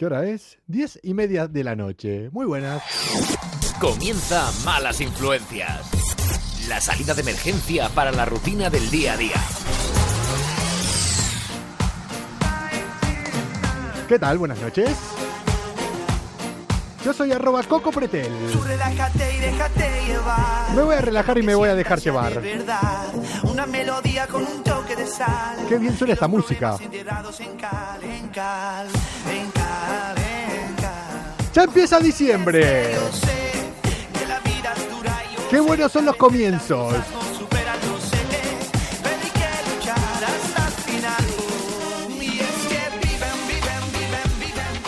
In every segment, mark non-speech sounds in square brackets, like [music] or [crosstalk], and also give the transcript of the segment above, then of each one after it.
¿Qué hora es? Diez y media de la noche. Muy buenas. Comienza Malas Influencias. La salida de emergencia para la rutina del día a día. ¿Qué tal? Buenas noches. Yo soy arroba Coco Pretel. Tú relájate y déjate llevar. Me voy a relajar y me voy a dejar llevar. Una melodía con un toque de sal. Qué bien suena esta música. Ya empieza diciembre. Qué buenos son los comienzos.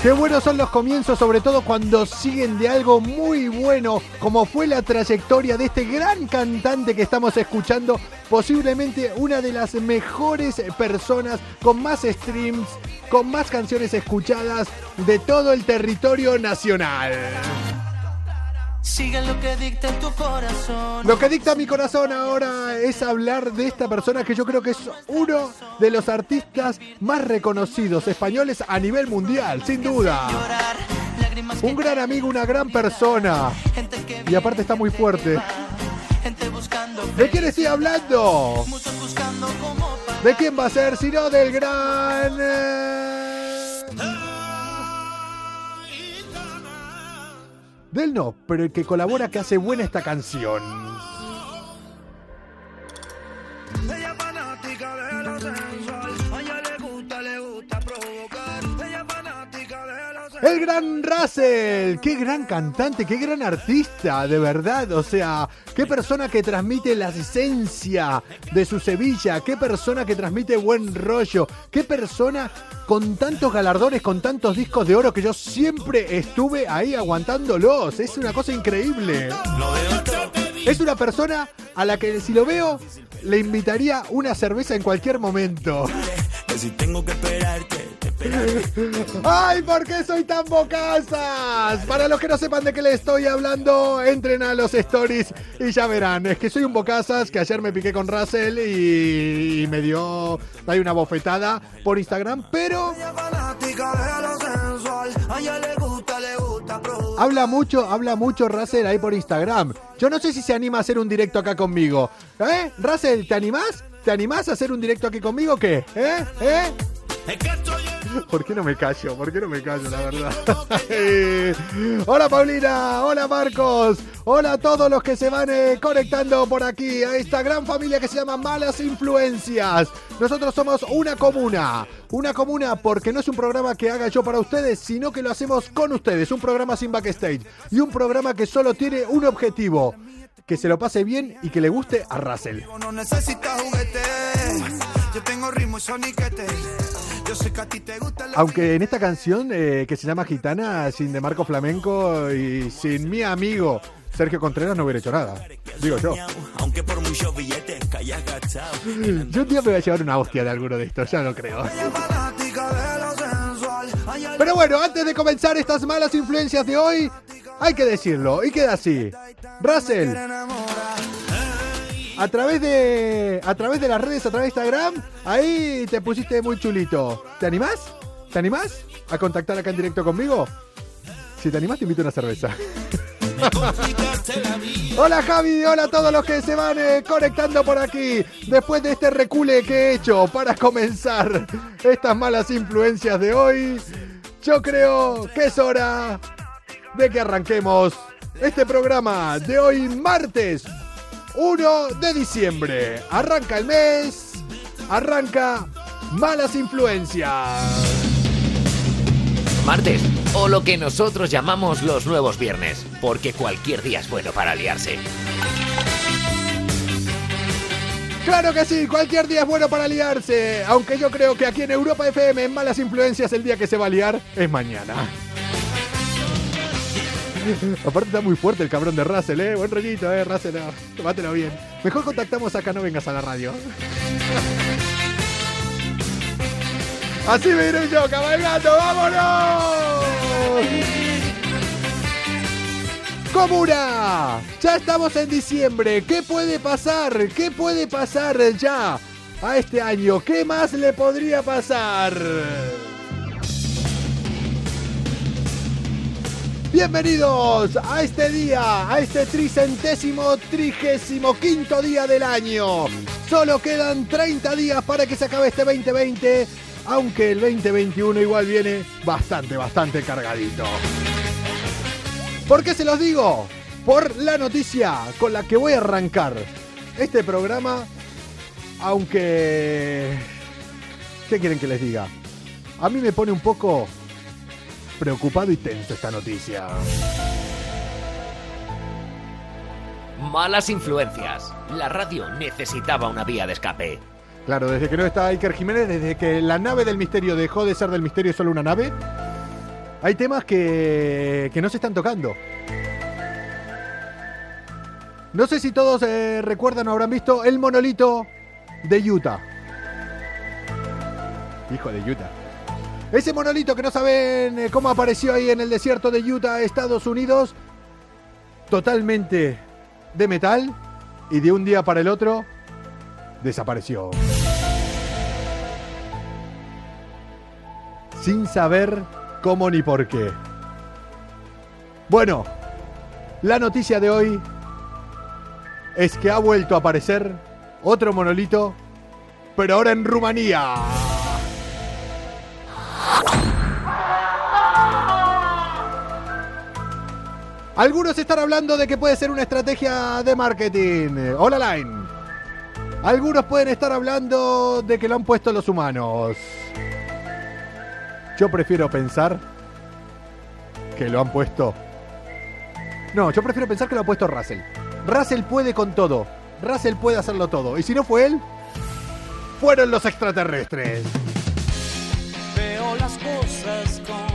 Qué buenos son los comienzos, sobre todo cuando siguen de algo muy bueno, como fue la trayectoria de este gran cantante que estamos escuchando, posiblemente una de las mejores personas con más streams, con más canciones escuchadas de todo el territorio nacional. Sigue lo que dicta tu corazón. Lo que dicta mi corazón ahora es hablar de esta persona que yo creo que es uno de los artistas más reconocidos españoles a nivel mundial, sin duda. Un gran amigo, una gran persona. Y aparte está muy fuerte. ¿De quién estoy hablando? ¿De quién va a ser? Sino del gran... Del no, pero el que colabora que hace buena esta canción. El gran Russell, qué gran cantante, qué gran artista, de verdad. O sea, qué persona que transmite la esencia de su Sevilla, qué persona que transmite buen rollo, qué persona con tantos galardones, con tantos discos de oro que yo siempre estuve ahí aguantándolos. Es una cosa increíble. Es una persona a la que si lo veo le invitaría una cerveza en cualquier momento. Que si tengo que esperarte. ¡Ay, por qué soy tan bocazas! Para los que no sepan de qué les estoy hablando, entren a los stories y ya verán. Es que soy un bocazas que ayer me piqué con Russell y, y me dio ahí una bofetada por Instagram, pero habla mucho, habla mucho Russell ahí por Instagram. Yo no sé si se anima a hacer un directo acá conmigo. ¿Eh? Russell, ¿te animás? ¿Te animás a hacer un directo aquí conmigo o qué? ¿Eh? ¿Eh? [laughs] ¿Por qué no me callo? ¿Por qué no me callo, la verdad? [laughs] hola Paulina, hola Marcos, hola a todos los que se van eh, conectando por aquí a esta gran familia que se llama Malas Influencias. Nosotros somos una comuna, una comuna porque no es un programa que haga yo para ustedes, sino que lo hacemos con ustedes, un programa sin backstage y un programa que solo tiene un objetivo, que se lo pase bien y que le guste a Russell. No necesitas juguete, yo tengo ritmo y soniquete. Yo sé que a ti te gusta la Aunque en esta canción eh, que se llama Gitana, sin de Marco Flamenco y sin mi amigo Sergio Contreras no hubiera hecho nada. Digo yo. Aunque por muchos billetes que hayas gastado. Yo un día me voy a llevar una hostia de alguno de estos, ya lo creo. Pero bueno, antes de comenzar estas malas influencias de hoy, hay que decirlo, y queda así. Russell. A través de a través de las redes, a través de Instagram, ahí te pusiste muy chulito. ¿Te animás? ¿Te animás a contactar acá en directo conmigo? Si te animás, te invito a una cerveza. [laughs] Hola Javi, hola a todos los que se van eh, conectando por aquí. Después de este recule que he hecho para comenzar estas malas influencias de hoy, yo creo que es hora de que arranquemos este programa de hoy martes 1 de diciembre. Arranca el mes, arranca malas influencias. Martes, o lo que nosotros llamamos los nuevos viernes, porque cualquier día es bueno para liarse. Claro que sí, cualquier día es bueno para liarse. Aunque yo creo que aquí en Europa FM, en Malas Influencias, el día que se va a liar es mañana. [laughs] Aparte está muy fuerte el cabrón de Russell, ¿eh? Buen rollito, ¿eh? Russell, no. Tómatelo bien. Mejor contactamos acá, no vengas a la radio. [laughs] Así me iré yo, cabalgando, ¡vámonos! Comuna, ya estamos en diciembre. ¿Qué puede pasar? ¿Qué puede pasar ya a este año? ¿Qué más le podría pasar? Bienvenidos a este día, a este tricentésimo, trigésimo quinto día del año. Solo quedan 30 días para que se acabe este 2020, aunque el 2021 igual viene bastante, bastante cargadito. ¿Por qué se los digo? Por la noticia con la que voy a arrancar este programa, aunque... ¿Qué quieren que les diga? A mí me pone un poco preocupado y tenso esta noticia. Malas influencias. La radio necesitaba una vía de escape. Claro, desde que no está Iker Jiménez, desde que la nave del misterio dejó de ser del misterio solo una nave, hay temas que, que no se están tocando. No sé si todos eh, recuerdan o habrán visto el monolito de Utah. Hijo de Utah. Ese monolito que no saben eh, cómo apareció ahí en el desierto de Utah, Estados Unidos, totalmente de metal y de un día para el otro desapareció. Sin saber cómo ni por qué. Bueno, la noticia de hoy es que ha vuelto a aparecer otro monolito, pero ahora en Rumanía. Algunos están hablando de que puede ser una estrategia de marketing. Hola Line. Algunos pueden estar hablando de que lo han puesto los humanos. Yo prefiero pensar que lo han puesto. No, yo prefiero pensar que lo ha puesto Russell. Russell puede con todo. Russell puede hacerlo todo. Y si no fue él, fueron los extraterrestres. Veo las cosas son.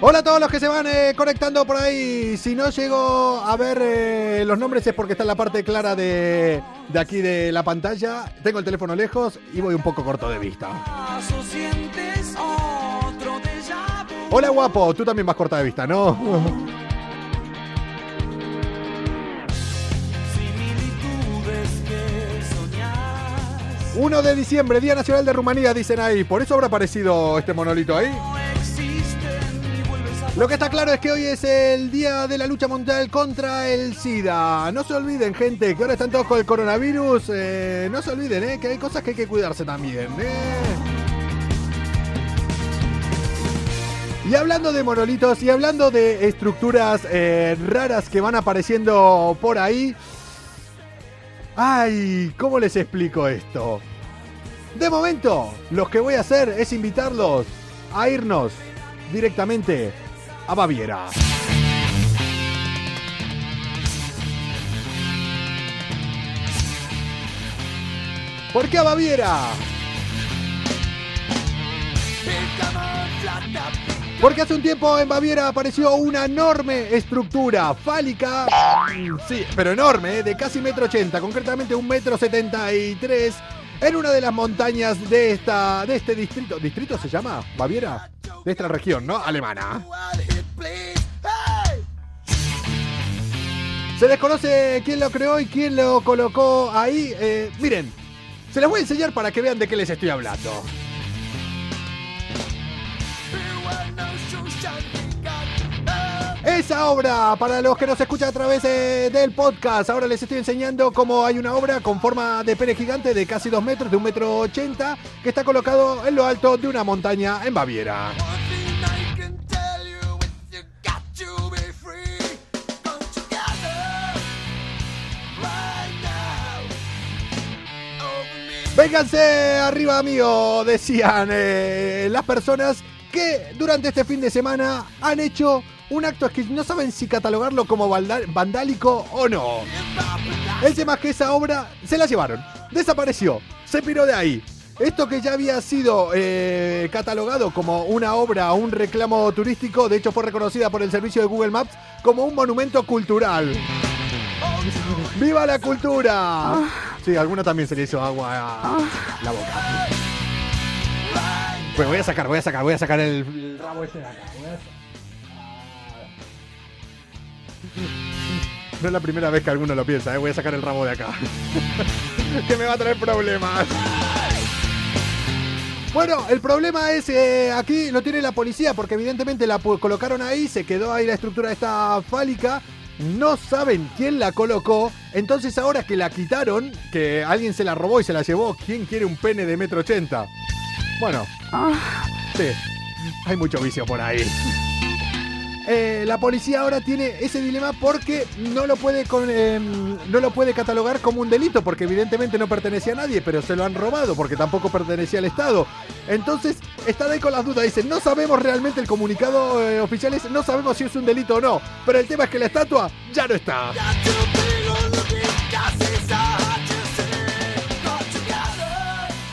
Hola a todos los que se van eh, conectando por ahí. Si no llego a ver eh, los nombres es porque está en la parte clara de, de aquí de la pantalla. Tengo el teléfono lejos y voy un poco corto de vista. Hola guapo, tú también vas corta de vista, ¿no? 1 de diciembre, Día Nacional de Rumanía, dicen ahí. Por eso habrá aparecido este monolito ahí. Lo que está claro es que hoy es el día de la lucha mundial contra el SIDA. No se olviden, gente, que ahora están todos con el coronavirus. Eh, no se olviden, eh, que hay cosas que hay que cuidarse también. eh. Y hablando de monolitos y hablando de estructuras eh, raras que van apareciendo por ahí. Ay, ¿cómo les explico esto? De momento, lo que voy a hacer es invitarlos a irnos directamente a Baviera. ¿Por qué a Baviera? Porque hace un tiempo en Baviera apareció una enorme estructura fálica, mm, sí, pero enorme, de casi metro ochenta, concretamente un metro setenta y tres, en una de las montañas de esta, de este distrito. ¿Distrito se llama? ¿Baviera? De esta región, ¿no? Alemana. Se desconoce quién lo creó y quién lo colocó ahí. Eh, miren, se las voy a enseñar para que vean de qué les estoy hablando. Esa obra, para los que nos escuchan a través del podcast, ahora les estoy enseñando cómo hay una obra con forma de pene gigante de casi 2 metros, de un metro 80, que está colocado en lo alto de una montaña en Baviera. Vénganse arriba mío, decían eh, las personas que durante este fin de semana han hecho un acto que no saben si catalogarlo como vandálico o no. El tema es que esa obra se la llevaron, desapareció, se piró de ahí. Esto que ya había sido eh, catalogado como una obra un reclamo turístico, de hecho fue reconocida por el servicio de Google Maps como un monumento cultural. ¡Viva la cultura! Sí, alguna también se le hizo agua a la boca. Pues voy a sacar, voy a sacar, voy a sacar el, el rabo ese de acá. No es la primera vez que alguno lo piensa, ¿eh? voy a sacar el rabo de acá. [laughs] que me va a traer problemas. Bueno, el problema es eh, aquí lo tiene la policía porque evidentemente la colocaron ahí, se quedó ahí la estructura de esta fálica. No saben quién la colocó. Entonces ahora que la quitaron, que alguien se la robó y se la llevó, ¿quién quiere un pene de metro ochenta? Bueno, sí, hay mucho vicio por ahí. Eh, la policía ahora tiene ese dilema porque no lo puede eh, no lo puede catalogar como un delito porque evidentemente no pertenecía a nadie, pero se lo han robado porque tampoco pertenecía al Estado. Entonces están ahí con las dudas. Dicen no sabemos realmente el comunicado eh, oficial es no sabemos si es un delito o no. Pero el tema es que la estatua ya no está.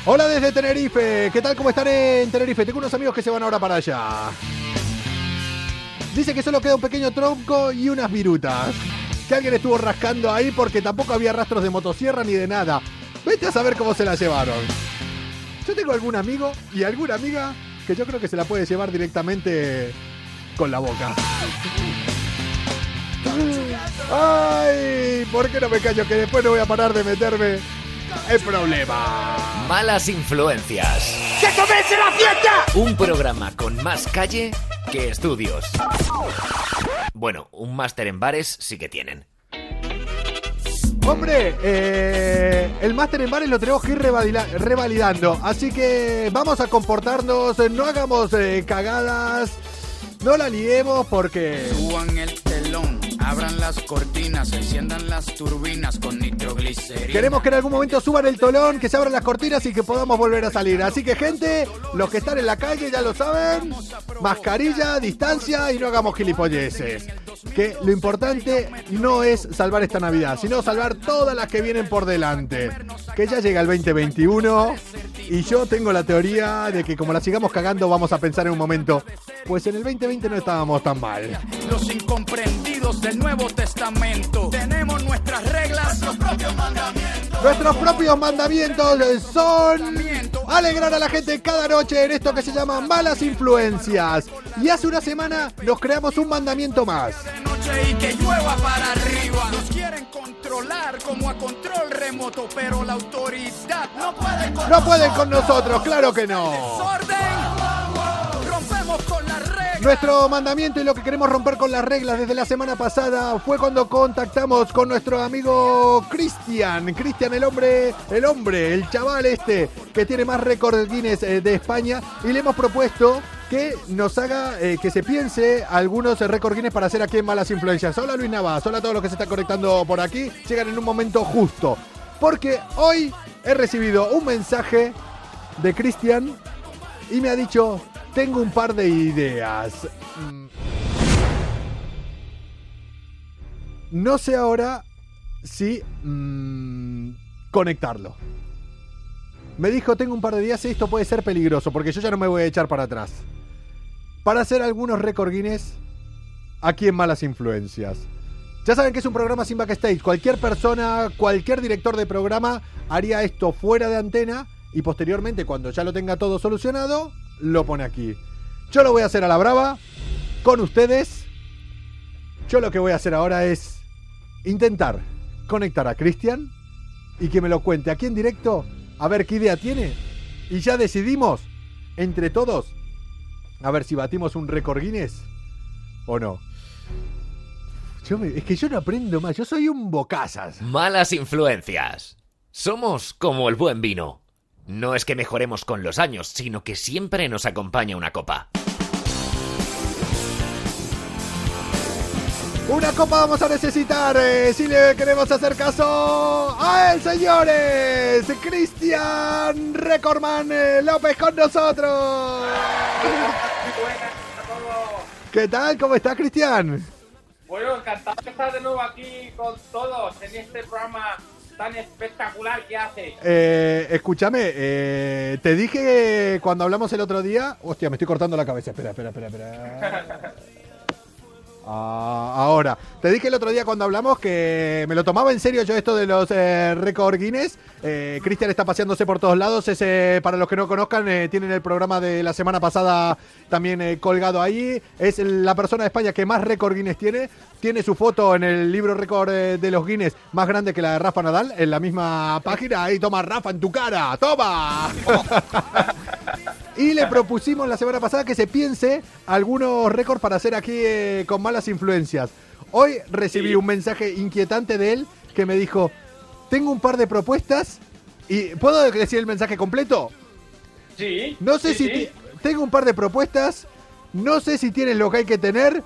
Hola desde Tenerife. ¿Qué tal? ¿Cómo están en Tenerife? Tengo unos amigos que se van ahora para allá. Dice que solo queda un pequeño tronco y unas virutas. Que alguien estuvo rascando ahí porque tampoco había rastros de motosierra ni de nada. Vete a saber cómo se la llevaron. Yo tengo algún amigo y alguna amiga que yo creo que se la puede llevar directamente con la boca. Ay, ¿por qué no me callo? Que después no voy a parar de meterme en problemas. Malas influencias. ¡Que comience la fiesta! Un programa con más calle que estudios. Bueno, un máster en bares sí que tienen. Hombre, eh, el máster en bares lo tenemos que ir revalidando. Así que vamos a comportarnos, no hagamos eh, cagadas, no la liemos porque... Abran las cortinas, enciendan las turbinas con nitroglicerina. Queremos que en algún momento suban el tolón, que se abran las cortinas y que podamos volver a salir. Así que gente, los que están en la calle ya lo saben, mascarilla, distancia y no hagamos gilipolleces. Que lo importante no es salvar esta Navidad, sino salvar todas las que vienen por delante. Que ya llega el 2021 y yo tengo la teoría de que como la sigamos cagando vamos a pensar en un momento, pues en el 2020 no estábamos tan mal. Los incomprendidos del Nuevo Testamento. Tenemos nuestras reglas, los propios mandamientos. Nuestros propios mandamientos son alegrar a la gente cada noche en esto que se llama malas influencias. Y hace una semana nos creamos un mandamiento más. De noche y que llueva para arriba. Nos quieren controlar como a control remoto, pero la autoridad no puede con No pueden con nosotros, claro que no. Nuestro mandamiento y lo que queremos romper con las reglas desde la semana pasada fue cuando contactamos con nuestro amigo Cristian. Cristian, el hombre, el hombre, el chaval este que tiene más récord Guinness eh, de España y le hemos propuesto que nos haga, eh, que se piense algunos récord Guinness para hacer aquí en Malas Influencias. Hola Luis Navas, hola a todos los que se están conectando por aquí. Llegan en un momento justo. Porque hoy he recibido un mensaje de Cristian y me ha dicho, tengo un par de ideas. Mm. No sé ahora si mm, conectarlo. Me dijo, tengo un par de días y esto puede ser peligroso porque yo ya no me voy a echar para atrás. Para hacer algunos récord Guinness aquí en Malas Influencias. Ya saben que es un programa sin backstage. Cualquier persona, cualquier director de programa haría esto fuera de antena y posteriormente, cuando ya lo tenga todo solucionado, lo pone aquí. Yo lo voy a hacer a la brava, con ustedes. Yo lo que voy a hacer ahora es intentar conectar a Cristian y que me lo cuente aquí en directo, a ver qué idea tiene. Y ya decidimos, entre todos, a ver si batimos un récord Guinness o no. Yo me- es que yo no aprendo más, yo soy un bocazas. Malas influencias. Somos como el buen vino. No es que mejoremos con los años, sino que siempre nos acompaña una copa. Una copa vamos a necesitar eh, si le queremos hacer caso a él, señores. Cristian Recordman eh, López con nosotros. ¿Qué tal? ¿Cómo está Cristian? Bueno, encantado de estar de nuevo aquí con todos en este programa tan espectacular que hace. Eh, escúchame, eh, te dije cuando hablamos el otro día. Hostia, me estoy cortando la cabeza. Espera, espera, espera, espera. [laughs] Ah, ahora, te dije el otro día cuando hablamos que me lo tomaba en serio yo esto de los eh, récord Guinness. Eh, Cristian está paseándose por todos lados. Para los que no conozcan, eh, tienen el programa de la semana pasada también eh, colgado ahí. Es la persona de España que más récord Guinness tiene. Tiene su foto en el libro récord eh, de los Guinness más grande que la de Rafa Nadal en la misma página. Ahí toma Rafa en tu cara. ¡Toma! [laughs] Y le propusimos la semana pasada que se piense algunos récords para hacer aquí eh, con malas influencias. Hoy recibí Sí. un mensaje inquietante de él que me dijo, tengo un par de propuestas y ¿puedo decir el mensaje completo? Sí. No sé sí, si sí. tengo un par de propuestas, no sé si tienes lo que hay que tener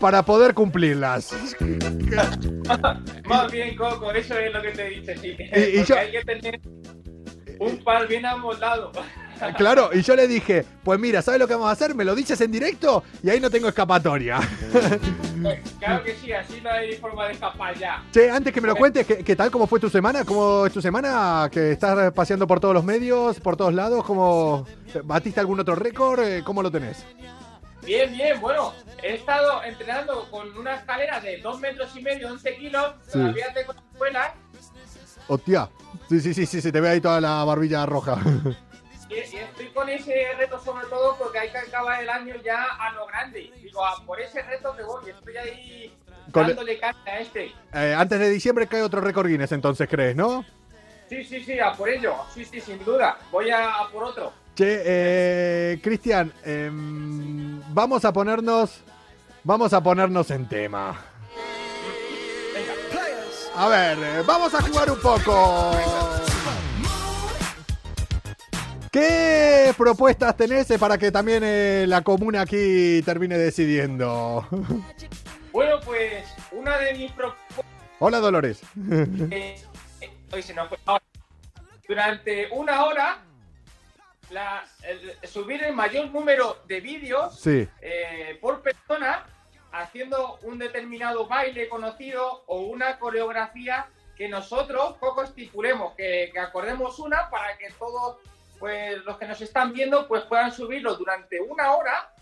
para poder cumplirlas. [laughs] Más bien, Coco, eso es lo que te dice, sí. Y- y Porque yo- hay que tener un par bien amoldado. [laughs] Claro, y yo le dije, pues mira, ¿sabes lo que vamos a hacer? Me lo dices en directo y ahí no tengo escapatoria. [laughs] claro que sí, así no hay forma de escapar ya. Che, antes que me lo cuentes, ¿qué, qué tal? ¿Cómo fue tu semana? ¿Cómo es tu semana? Que estás paseando por todos los medios, por todos lados. ¿Cómo batiste algún otro récord? Eh, ¿Cómo lo tenés? Bien, bien, bueno, he estado entrenando con una escalera de 2 metros y medio, 11 kilos, Sí. todavía tengo escuela Hostia. Sí, sí, sí, sí, se te ve ahí toda la barbilla roja. [laughs] y, y estoy con ese reto sobre todo porque hay que acabar el año ya a lo grande. Digo, a por ese reto que voy, estoy ahí Con- dándole caña a este. Eh, antes de diciembre cae otro récord Guinness, entonces crees, ¿no? Sí, sí, sí, a por ello, sí, sí, sin duda, voy a, a por otro. Che, eh, Cristian, em, vamos a ponernos, vamos a ponernos en tema. A ver, eh, vamos a jugar un poco. ¿Qué propuestas tenés eh, para que también eh, la comuna aquí termine decidiendo? Bueno, pues una de mis propuestas Hola, Dolores. hoy se nos fue. Durante una hora, la- el- subir el mayor número de vídeos Sí. eh, por persona haciendo un determinado baile conocido o una coreografía que nosotros poco estipulemos, que, que acordemos una para que todos pues los que nos están viendo pues puedan subirlo durante una hora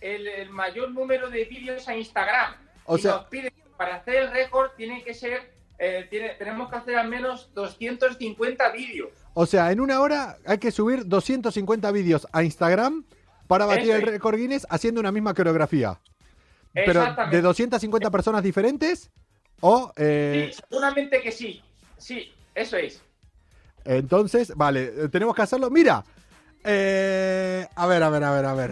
el, el mayor número de vídeos a Instagram. O y sea- nos piden para hacer el récord tiene que ser eh, tiene- tenemos que hacer al menos 250 vídeos. O sea, en una hora hay que subir 250 vídeos a Instagram para batir Eso el récord Guinness haciendo una misma coreografía. Pero Exactamente. de 250 personas diferentes o... eh, Sí, seguramente que sí. Sí, eso es. Entonces, vale, eh, tenemos que hacerlo. Mira, eh, a ver, a ver, a ver, a ver.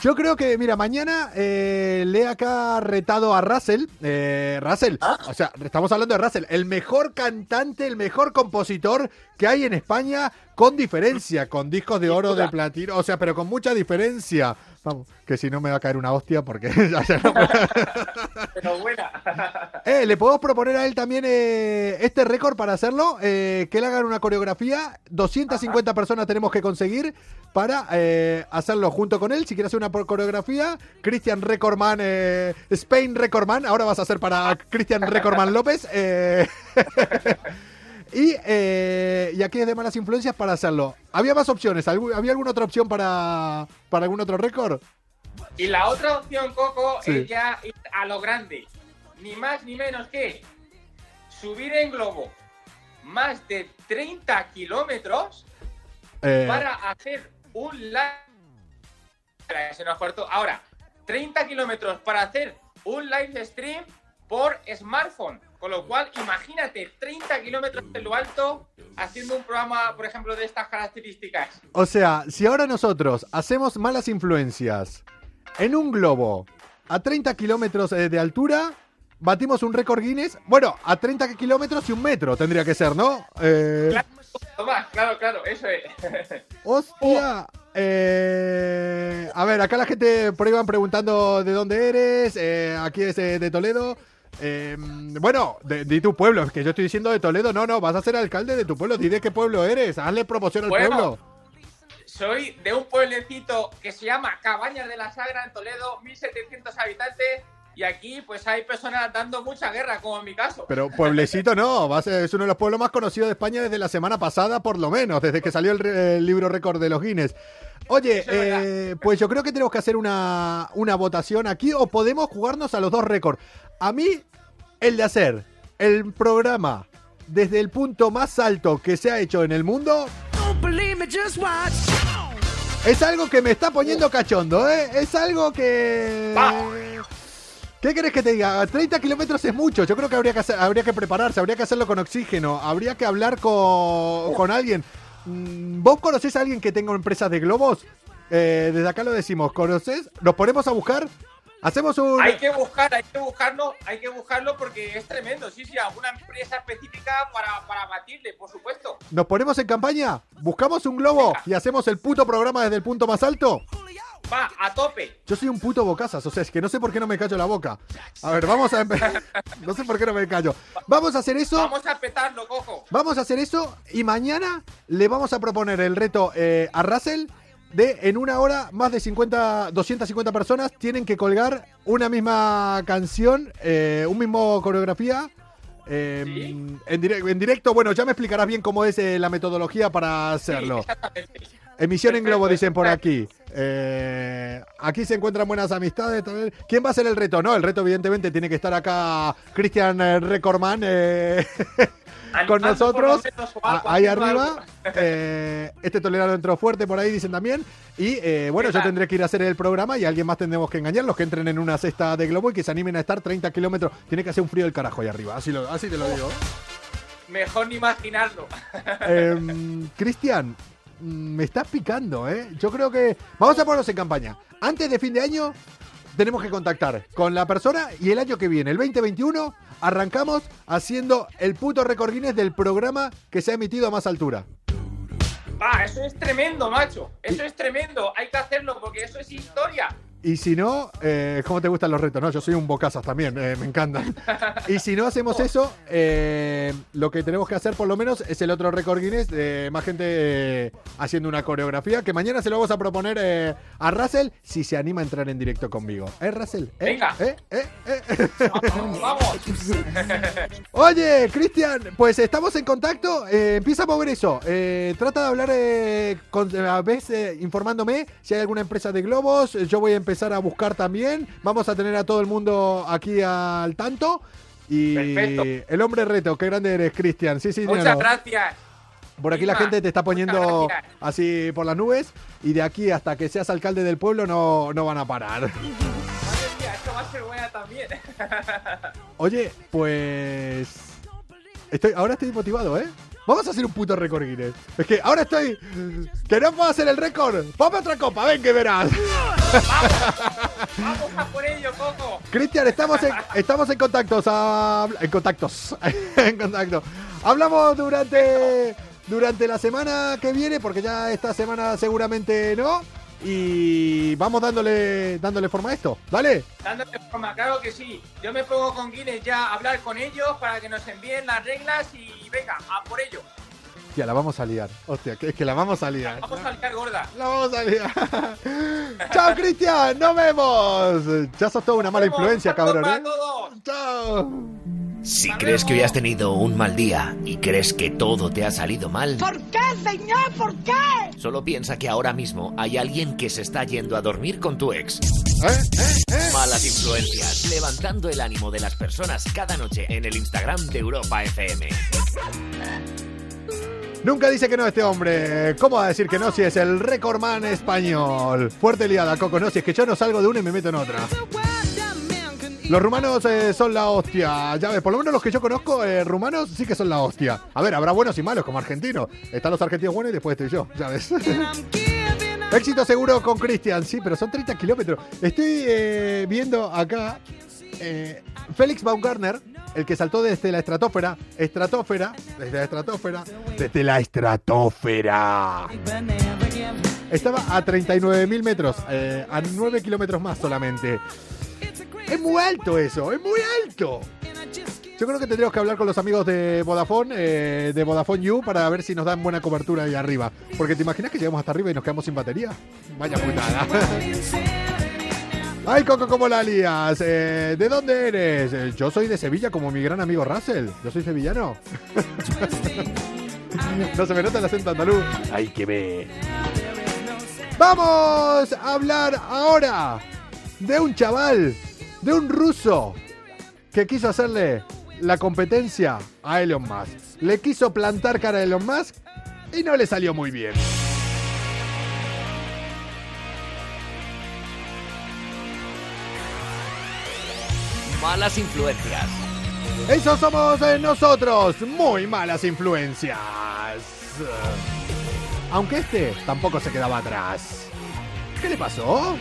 Yo creo que, mira, mañana eh, le he acá retado a Russell. eh, Russell, o sea, estamos hablando de Russell, el mejor cantante, el mejor compositor que hay en España, con diferencia, con discos de oro, de platino, o sea, pero con mucha diferencia. Vamos, que si no me va a caer una hostia porque [laughs] ya se no [laughs] Pero buena. [laughs] Eh, le podemos proponer a él también eh, este récord para hacerlo, eh, que él haga una coreografía. 250 personas tenemos que conseguir para eh, hacerlo junto con él. Si quieres hacer una coreografía, Christian Recordman, eh, Spain Recordman, ahora vas a hacer para Christian Recordman López. Y, eh, y aquí es de malas influencias para hacerlo. ¿Había más opciones? ¿Algu- ¿Había alguna otra opción para, para algún otro récord? Y la otra opción, Coco, Sí. es ya ir a lo grande. Ni más ni menos que subir en globo más de 30 kilómetros Eh, para hacer un live. Se nos cortó. Ahora, 30 kilómetros para hacer un live stream por smartphone. Con lo cual, imagínate 30 kilómetros en lo alto haciendo un programa, por ejemplo, de estas características. O sea, si ahora nosotros hacemos malas influencias en un globo a 30 kilómetros eh, de altura, batimos un récord Guinness. Bueno, a 30 kilómetros y un metro tendría que ser, ¿no? Eh, Claro, Tomás, claro, claro, eso es. [laughs] ¡Hostia! Eh, a ver, acá la gente por ahí van preguntando de dónde eres. eh, aquí es eh, de Toledo. Eh, bueno, de, di tu pueblo. Que yo estoy diciendo de Toledo. No, no, vas a ser alcalde de tu pueblo. Di de qué pueblo eres. Hazle promoción al Bueno. pueblo. Soy de un pueblecito que se llama Cabañas de la Sagra en Toledo, 1700 habitantes. Y aquí, pues hay personas dando mucha guerra, como en mi caso. Pero pueblecito no, va a ser- es uno de los pueblos más conocidos de España desde la semana pasada, por lo menos, desde que salió el, libro récord de los Guinness. Oye, eh, pues yo creo que tenemos que hacer una, una votación aquí o podemos jugarnos a los dos récords. A mí, el de hacer el programa desde el punto más alto que se ha hecho en el mundo es algo que me está poniendo cachondo, ¿eh? Es algo que... ¿Qué querés que te diga? 30 kilómetros es mucho. Yo creo que habría que, hacer- habría que prepararse, habría que hacerlo con oxígeno, habría que hablar con, con alguien. mm, ¿vos conocés a alguien que tenga empresas de globos? Eh, desde acá lo decimos, ¿conoces? Nos ponemos a buscar, hacemos un... Hay que buscar, hay que buscarlo, hay que buscarlo porque es tremendo. Sí, sí, alguna empresa específica para, para batirle, por supuesto. Nos ponemos en campaña, buscamos un globo Venga. y hacemos el puto programa desde el punto más alto. Va, a tope. Yo soy un puto bocazas, o sea, es que no sé por qué no me callo la boca. A ver, vamos a empezar. [laughs] no sé por qué no me callo. Vamos a hacer eso. Vamos a petarlo, cojo. Vamos a hacer eso y mañana le vamos a proponer el reto eh, a Russell de en una hora más de 50, 250 personas tienen que colgar una misma canción, eh, un mismo coreografía. eh, ¿Sí? en, dire- en directo, bueno, ya me explicarás bien cómo es eh, la metodología para hacerlo. Emisión en globo, dicen por aquí. Eh, aquí se encuentran buenas amistades también. ¿Quién va a hacer el reto? No, el reto evidentemente tiene que estar acá Cristian Recorman eh, [laughs] con nosotros. a- ahí arriba. [laughs] Eh, este tolerado entró fuerte por ahí, dicen también. Y eh, bueno, ¿Qué yo tendré que ir a hacer el programa y a alguien más tendremos que engañar. Los que entren en una cesta de globo y que se animen a estar 30 kilómetros. Tiene que hacer un frío del carajo ahí arriba. Así, lo- así te lo digo. Mejor ni imaginarlo. [laughs] Em, Cristian, mm, me estás picando, ¿eh? Yo creo que. Vamos a ponernos en campaña. Antes de fin de año, tenemos que contactar con la persona y el año que viene, el 2021, arrancamos haciendo el puto récord Guinness del programa que se ha emitido a más altura. Va, eso es tremendo, macho. Eso es tremendo. Hay que hacerlo porque eso es historia. Y si no, eh, ¿cómo te gustan los retos? No, yo soy un bocazas también, eh, me encantan. [laughs] Y si no hacemos eso, eh, lo que tenemos que hacer por lo menos es el otro récord Guinness de más gente eh, haciendo una coreografía que mañana se lo vamos a proponer a Russell si se anima a entrar en directo conmigo. ¿Eh, Russell? Venga. ¿Eh? ¿Eh? ¿Eh? Vamos, vamos. [laughs] Oye, Cristian, pues estamos en contacto. empieza a mover eso. trata de hablar con, a veces informándome si hay alguna empresa de globos. Yo voy a empezar a buscar también. Vamos a tener a todo el mundo aquí al tanto. Y Perfecto. el hombre reto, qué grande eres, Cristian. Sí, sí, Muchas míralo. gracias. Por aquí la gente te está poniendo así por las nubes. Y de aquí hasta que seas alcalde del pueblo no, no van a parar. [laughs] Esto va a ser buena también. [laughs] Oye, pues. Estoy, ahora estoy motivado, ¿eh? Vamos a hacer un puto récord Guinness. Es que ahora estoy. Que no puedo hacer el récord. Ponme otra copa, ven que verás. Vamos a por ello, Coco. Cristian, estamos en, estamos en contactos. en contactos. [laughs] en contacto. Hablamos durante. Durante la semana que viene, porque ya esta semana seguramente no. Y vamos dándole, dándole forma a esto, ¿vale? Dándole forma, claro que sí. Yo me pongo con Guinness ya a hablar con ellos para que nos envíen las reglas y venga, a por ello. Hostia, la vamos a liar. Hostia, que es que la vamos a liar. Vamos a liar gorda. La vamos a liar. [laughs] Chao, Cristian. Nos vemos. Ya sos toda una mala influencia, cabrón. ¿eh? Chao. Si crees que hoy has tenido un mal día y crees que todo te ha salido mal, ¿Por qué, señor? ¿Por qué? solo piensa que ahora mismo hay alguien que se está yendo a dormir con tu ex. ¿Eh? ¿Eh? ¿Eh? Malas influencias, levantando el ánimo de las personas cada noche en el Instagram de Europa FM. Nunca dice que no este hombre. ¿Cómo va a decir que no si es el recordman español? Fuerte liada, Coco. No, si es que yo no salgo de una y me meto en otra. Los rumanos eh, son la hostia. Ya ves, por lo menos los que yo conozco, eh, rumanos sí que son la hostia. A ver, habrá buenos y malos como argentinos. Están los argentinos buenos y después estoy yo, ya ves. [laughs] Éxito seguro con Cristian, sí, pero son 30 kilómetros. Estoy eh, viendo acá eh, Félix Baumgartner, el que saltó desde la estratosfera, estratosfera, desde la estratosfera, desde la estratosfera. Estaba a 39.000 metros, eh, a 9 kilómetros más solamente. Es muy alto eso, es muy alto. Yo creo que tendríamos que hablar con los amigos de Vodafone, eh, de Vodafone You, para ver si nos dan buena cobertura ahí arriba. Porque te imaginas que llegamos hasta arriba y nos quedamos sin batería. Vaya putada. [laughs] Ay, Coco, ¿cómo la lías? Eh, ¿De dónde eres? Eh, yo soy de Sevilla, como mi gran amigo Russell. Yo soy sevillano. [laughs] no se me nota el acento andaluz. Hay que ver. Vamos a hablar ahora de un chaval, de un ruso, que quiso hacerle la competencia a Elon Musk. Le quiso plantar cara a Elon Musk y no le salió muy bien. Malas influencias. Esos somos eh, nosotros, muy malas influencias. Aunque este tampoco se quedaba atrás. ¿Qué le pasó?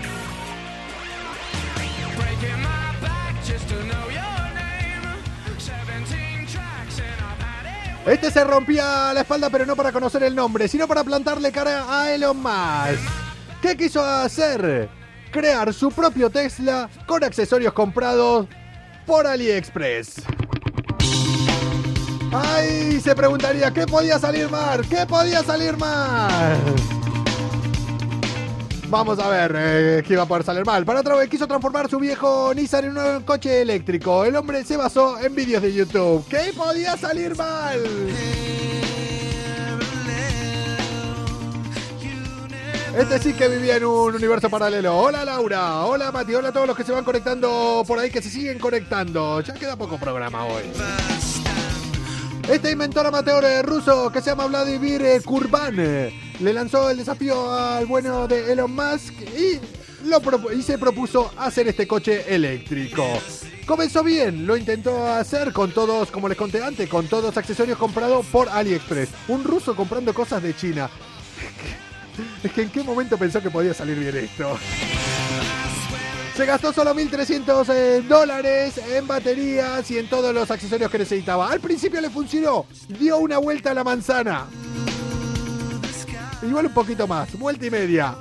Este se rompía la espalda, pero no para conocer el nombre, sino para plantarle cara a Elon Musk. ¿Qué quiso hacer? Crear su propio Tesla con accesorios comprados por AliExpress. ¡Ay! Se preguntaría, ¿qué podía salir mal? ¿Qué podía salir mal? Vamos a ver eh, qué iba a poder salir mal. Para otra vez quiso transformar su viejo Nissan en un coche eléctrico. El hombre se basó en vídeos de YouTube. ¿Qué podía salir mal? Este sí que vivía en un universo paralelo. Hola Laura, hola Mati, hola a todos los que se van conectando por ahí, que se siguen conectando. Ya queda poco programa hoy. Este inventor amateur eh, ruso que se llama Vladimir eh, Kurban eh, le lanzó el desafío al bueno de Elon Musk y, lo y se propuso hacer este coche eléctrico. Comenzó bien, lo intentó hacer con todos, como les conté antes, con todos accesorios comprados por AliExpress. Un ruso comprando cosas de China. Es que en qué momento pensó que podía salir bien esto. Se gastó solo 1.300 eh, dólares en baterías y en todos los accesorios que necesitaba. Al principio le funcionó, dio una vuelta a la manzana. Igual un poquito más, vuelta y media.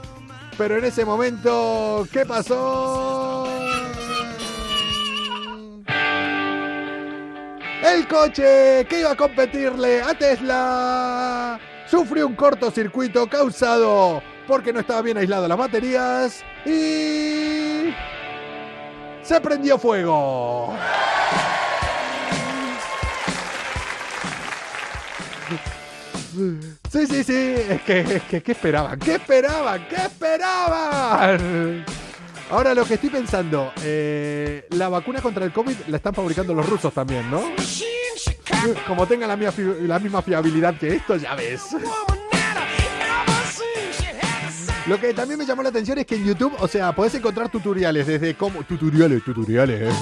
Pero en ese momento, ¿qué pasó? El coche que iba a competirle a Tesla sufrió un cortocircuito causado porque no estaba bien aislado las baterías y se prendió fuego. Sí, sí, sí, es que, es que, ¿qué esperaban? ¿Qué esperaban? ¿Qué esperaban? Ahora lo que estoy pensando, eh, la vacuna contra el COVID la están fabricando los rusos también, ¿no? Como tengan la, fi- la misma fiabilidad que esto, ya ves. Lo que también me llamó la atención es que en YouTube, o sea, podés encontrar tutoriales desde cómo... Tutoriales, tutoriales, eh.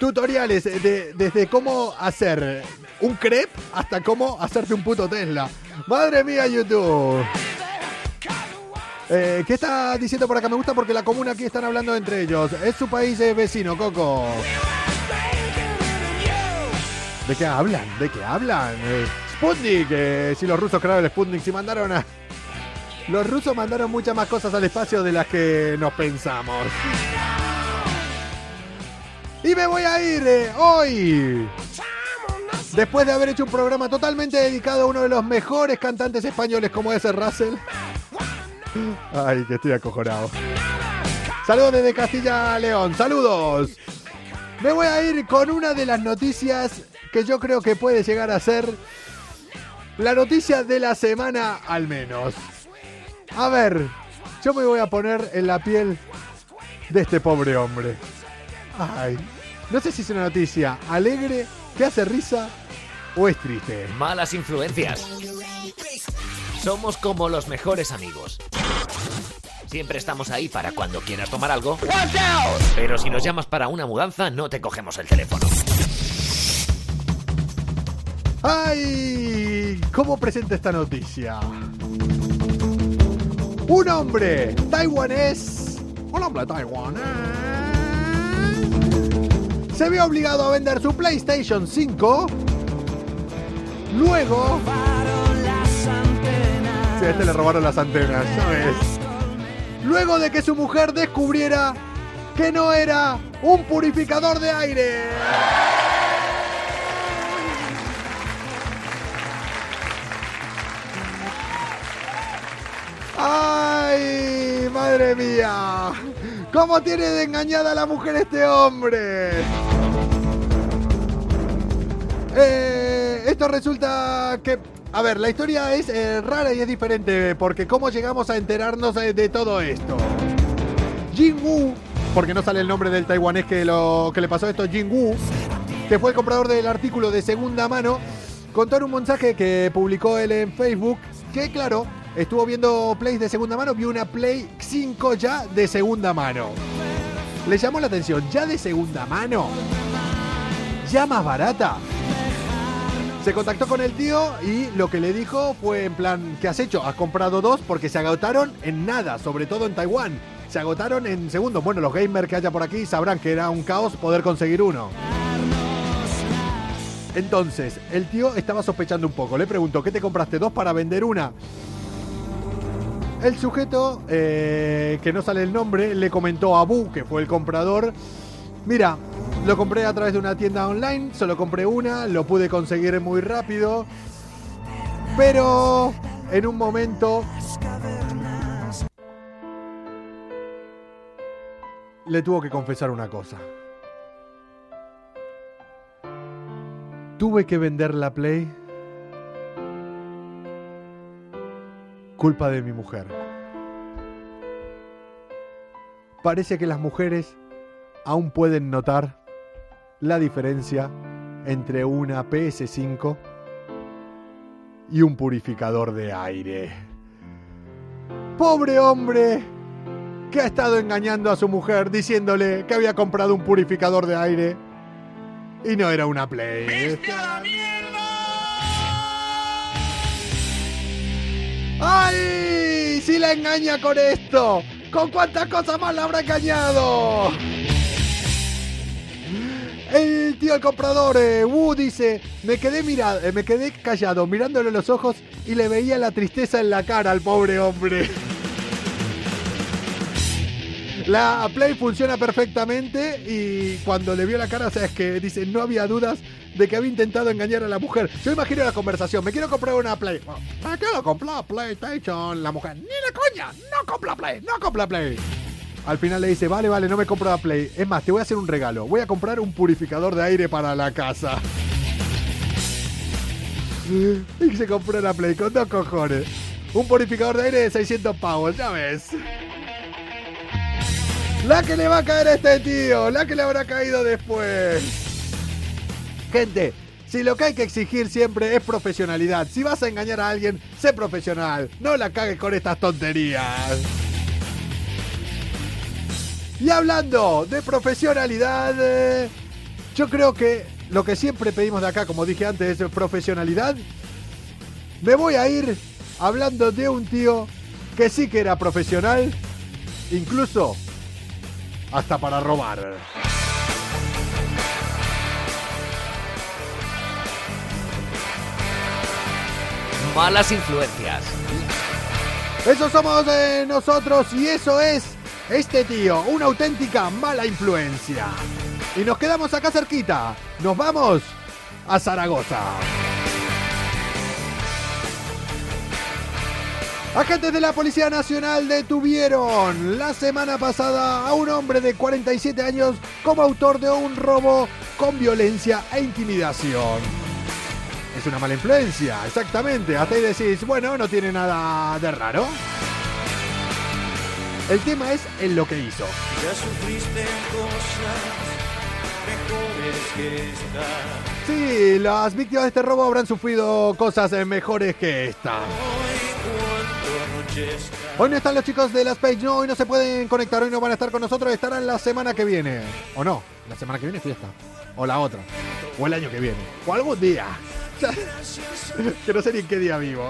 Tutoriales de- desde cómo hacer un crepe hasta cómo hacerte un puto Tesla. Madre mía, YouTube. Eh, ¿Qué está diciendo por acá? Me gusta porque la comuna aquí están hablando entre ellos. Es su país eh, vecino, Coco. ¿De qué hablan? ¿De qué hablan? Eh, Sputnik. eh, si los rusos crearon el Sputnik, si mandaron a... Los rusos mandaron muchas más cosas al espacio de las que nos pensamos. Y me voy a ir eh, hoy. Después de haber hecho un programa totalmente dedicado a uno de los mejores cantantes españoles como es el Russell. Ay, que estoy acojonado. Saludos desde Castilla León. Saludos. Me voy a ir con una de las noticias que yo creo que puede llegar a ser la noticia de la semana al menos. A ver, yo me voy a poner en la piel de este pobre hombre. Ay, no sé si es una noticia alegre, que hace risa o es triste. Malas influencias. Somos como los mejores amigos. Siempre estamos ahí para cuando quieras tomar algo. Pero si nos llamas para una mudanza, no te cogemos el teléfono. ¡Ay! ¿Cómo presenta esta noticia? Un hombre taiwanés, un hombre taiwanés, se vio obligado a vender su PlayStation 5. Luego, sí, a este le robaron las antenas, ¿sabes? Luego de que su mujer descubriera que no era un purificador de aire. ¡Ay, madre mía! ¿Cómo tiene de engañada a la mujer este hombre? Eh, esto resulta que... A ver, la historia es eh, rara y es diferente porque cómo llegamos a enterarnos eh, de todo esto. Jin Woo, porque no sale el nombre del taiwanés que, lo, que le pasó esto, Jin Woo, que fue el comprador del artículo de segunda mano, contó en un mensaje que publicó él en Facebook que, claro, estuvo viendo plays de segunda mano, vio una Play 5 ya de segunda mano. Le llamó la atención, ya de segunda mano. ya más barata. Se contactó con el tío y lo que le dijo fue en plan, ¿qué has hecho? Has comprado dos porque se agotaron en nada, sobre todo en Taiwán. Se agotaron en segundos. Bueno, los gamers que haya por aquí sabrán que era un caos poder conseguir uno. Entonces, el tío estaba sospechando un poco. Le preguntó, ¿qué te compraste dos para vender una? El sujeto, eh, que no sale el nombre, le comentó a Abu, que fue el comprador, mira, lo compré a través de una tienda online, solo compré una, lo pude conseguir muy rápido, pero en un momento le tuvo que confesar una cosa. Tuve que vender la Play culpa de mi mujer. Parece que las mujeres aún pueden notar la diferencia entre una PS5 y un purificador de aire. Pobre hombre que ha estado engañando a su mujer diciéndole que había comprado un purificador de aire y no era una Play. ¡Ay! Si la engaña con esto. ¿Con cuántas cosas más la habrá engañado? El tío el comprador, eh, Wu, dice, me quedé mirado, me quedé callado, mirándole los ojos y le veía la tristeza en la cara al pobre hombre. La Play funciona perfectamente y cuando le vio la cara, o sea, es que dice, no había dudas de que había intentado engañar a la mujer. Yo imagino la conversación, me quiero comprar una Play. ¿Para qué lo compró PlayStation? La mujer, ni de coña, no compra Play, no compra Play. Al final le dice, vale, vale, no me compro la Play. Es más, te voy a hacer un regalo. Voy a comprar un purificador de aire para la casa. [laughs] Y se compró la Play con dos cojones. Un purificador de aire de 600 pavos, ya ves. La que le va a caer a este tío, la que le habrá caído después. Gente, si lo que hay que exigir siempre es profesionalidad, si vas a engañar a alguien, sé profesional, no la cagues con estas tonterías. Y hablando de profesionalidad, eh, yo creo que lo que siempre pedimos de acá, como dije antes, es profesionalidad. Me voy a ir hablando de un tío que sí que era profesional, incluso hasta para robar. Malas influencias. Eso somos nosotros y eso es este tío, una auténtica mala influencia. Y nos quedamos acá cerquita. Nos vamos a Zaragoza. Agentes de la Policía Nacional detuvieron la semana pasada a un hombre de 47 años como autor de un robo con violencia e intimidación. Es una mala influencia, exactamente. Hasta ahí decís, bueno, no tiene nada de raro. El tema es en lo que hizo. Ya sufriste cosas mejores que esta. Sí, las víctimas de este robo habrán sufrido cosas mejores que esta. Hoy no están los chicos de las Page, no, hoy no se pueden conectar, hoy no van a estar con nosotros, estarán la semana que viene. O no, la semana que viene es fiesta. O la otra. O el año que viene. O algún día. [laughs] que no sé ni en qué día vivo.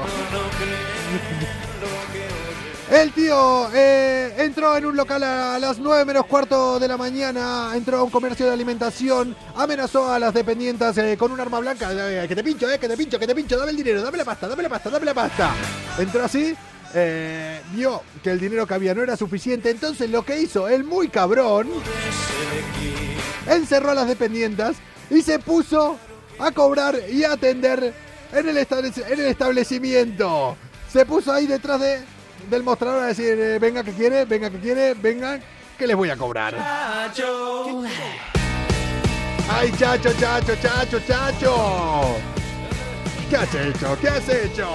El tío eh, entró en un local a las 9 menos cuarto de la mañana, entró a un comercio de alimentación, amenazó a las dependientes eh, con un arma blanca, que te pincho, eh, que te pincho, que te pincho, dame el dinero, dame la pasta, dame la pasta, dame la pasta. Entró así, vio que el dinero que había no era suficiente, entonces lo que hizo el muy cabrón, encerró a las dependientes y se puso a cobrar y a atender en el, en el establecimiento. Se puso ahí detrás de, del mostrador a decir, eh, venga que quiere, venga que quiere, venga que les voy a cobrar. Ay, chacho, chacho, chacho, chacho. ¿Qué has hecho? ¿Qué has hecho?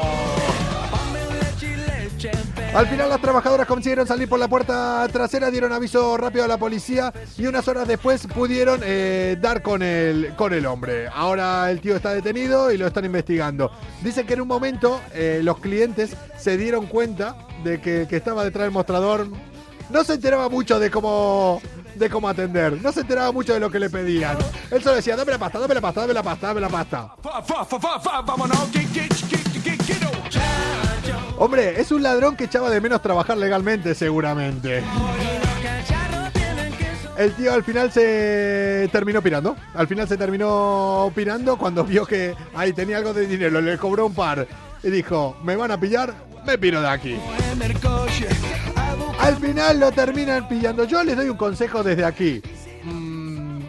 Al final las trabajadoras consiguieron salir por la puerta trasera, dieron aviso rápido a la policía y unas horas después pudieron eh, dar con el, con el hombre. Ahora el tío está detenido y lo están investigando. Dicen que en un momento eh, los clientes se dieron cuenta de que que estaba detrás del mostrador no se enteraba mucho de cómo de cómo atender. No se enteraba mucho de lo que le pedían. Él solo decía, dame la pasta, dame la pasta, dame la pasta, dame la pasta. Hombre, es un ladrón que echaba de menos trabajar legalmente, seguramente. El tío al final se terminó pirando. Al final se terminó pirando cuando vio que ahí tenía algo de dinero. Le cobró un par. Y dijo, me van a pillar, me piro de aquí. Al final lo terminan pillando. Yo les doy un consejo desde aquí. Mm,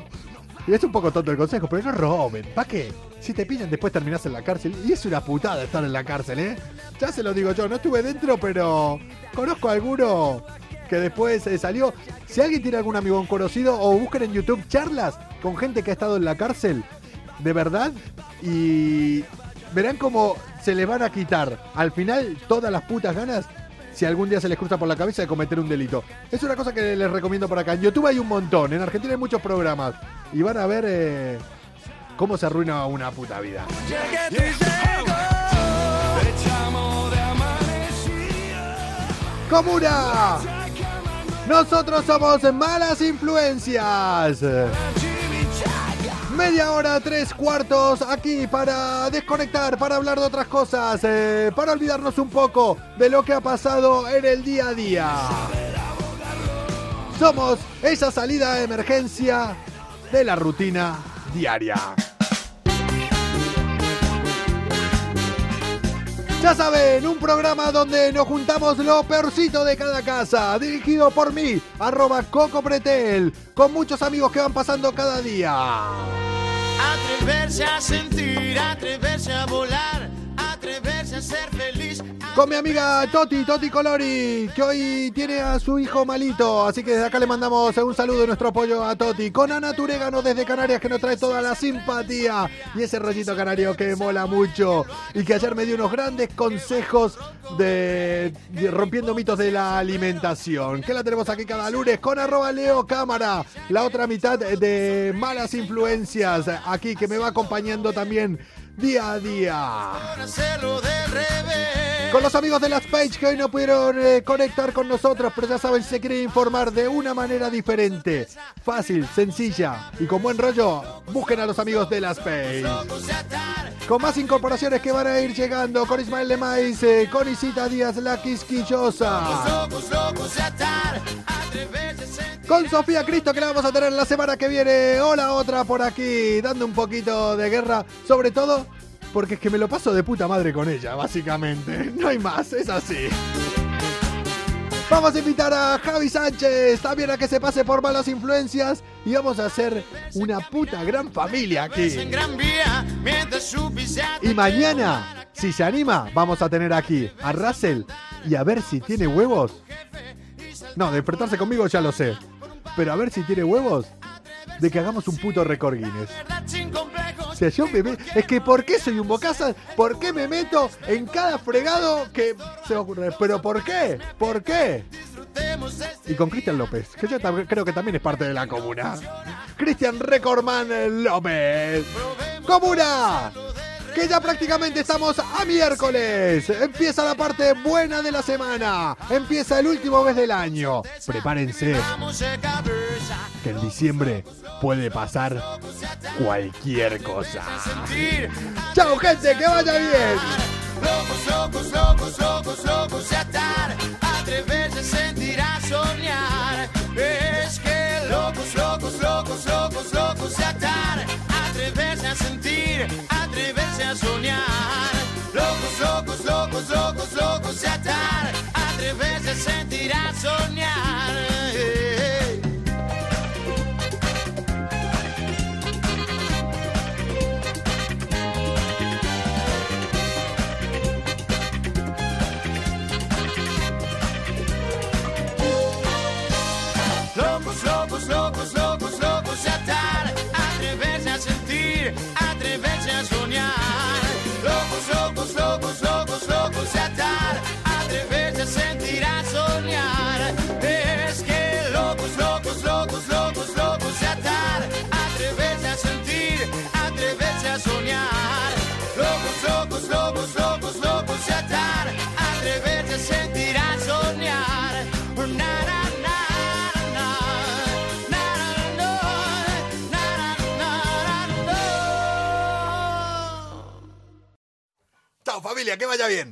y es un poco tonto el consejo, pero no roben. ¿Para qué? Si te pillan, después terminás en la cárcel. Y es una putada estar en la cárcel, ¿eh? Ya se lo digo yo, no estuve dentro, pero conozco a alguno que después eh, salió. Si alguien tiene algún amigo conocido, o busquen en YouTube charlas con gente que ha estado en la cárcel, de verdad, y verán cómo se les van a quitar al final todas las putas ganas si algún día se les cruza por la cabeza de cometer un delito. Es una cosa que les recomiendo por acá. En YouTube hay un montón, en Argentina hay muchos programas y van a ver eh, cómo se arruina una puta vida. ¡Comuna! Nosotros somos malas influencias. Media hora, tres cuartos aquí para desconectar, para hablar de otras cosas, eh, para olvidarnos un poco de lo que ha pasado en el día a día. Somos esa salida de emergencia de la rutina diaria. Ya saben, un programa donde nos juntamos lo peorcito de cada casa, dirigido por mí, arroba Coco Pretel, con muchos amigos que van pasando cada día. Atreverse a sentir, atreverse a volar, atreverse a ser. Con mi amiga Toti, Toti Colori, que hoy tiene a su hijo malito, así que desde acá le mandamos un saludo y nuestro apoyo a Toti. Con Ana Turégano desde Canarias, que nos trae toda la simpatía y ese rollito canario que mola mucho y que ayer me dio unos grandes consejos de, de rompiendo mitos de la alimentación. Que la tenemos aquí cada lunes con arroba Leo Cámara, la otra mitad de malas influencias, aquí que me va acompañando también día a día. Con los amigos de las Page que hoy no pudieron eh, conectar con nosotros, pero ya saben, se quieren informar de una manera diferente, fácil, sencilla y con buen rollo, busquen a los amigos de las Page. Con más incorporaciones que van a ir llegando, con Ismael Lemais, eh, con Isita Díaz, la quisquillosa. Con Sofía Cristo que la vamos a tener la semana que viene. Hola otra por aquí, dando un poquito de guerra, sobre todo porque es que me lo paso de puta madre con ella, básicamente. [laughs] No hay más, es así. Vamos a invitar a Javi Sánchez también a que se pase por malas influencias y vamos a hacer una puta gran familia aquí. Y mañana, si se anima, vamos a tener aquí a Russell y a ver si tiene huevos. No, despertarse conmigo ya lo sé. Pero a ver si tiene huevos de que hagamos un puto récord Guinness. O sea, yo Es que ¿por qué soy un bocasa? ¿Por qué me meto en cada fregado que se ocurre? ¿Pero por qué? ¿Por qué? Y con Cristian López, que yo creo que también es parte de la comuna. Cristian Recordman López. ¡Comuna! Que ya prácticamente estamos a miércoles. Empieza la parte buena de la semana. Empieza el último mes del año. Prepárense que en diciembre puede pasar cualquier cosa. ¡Chao, gente! ¡Que vaya bien! Locos, locos, locos, de atar, atreverse a sentir, a soñar. Que vaya bien.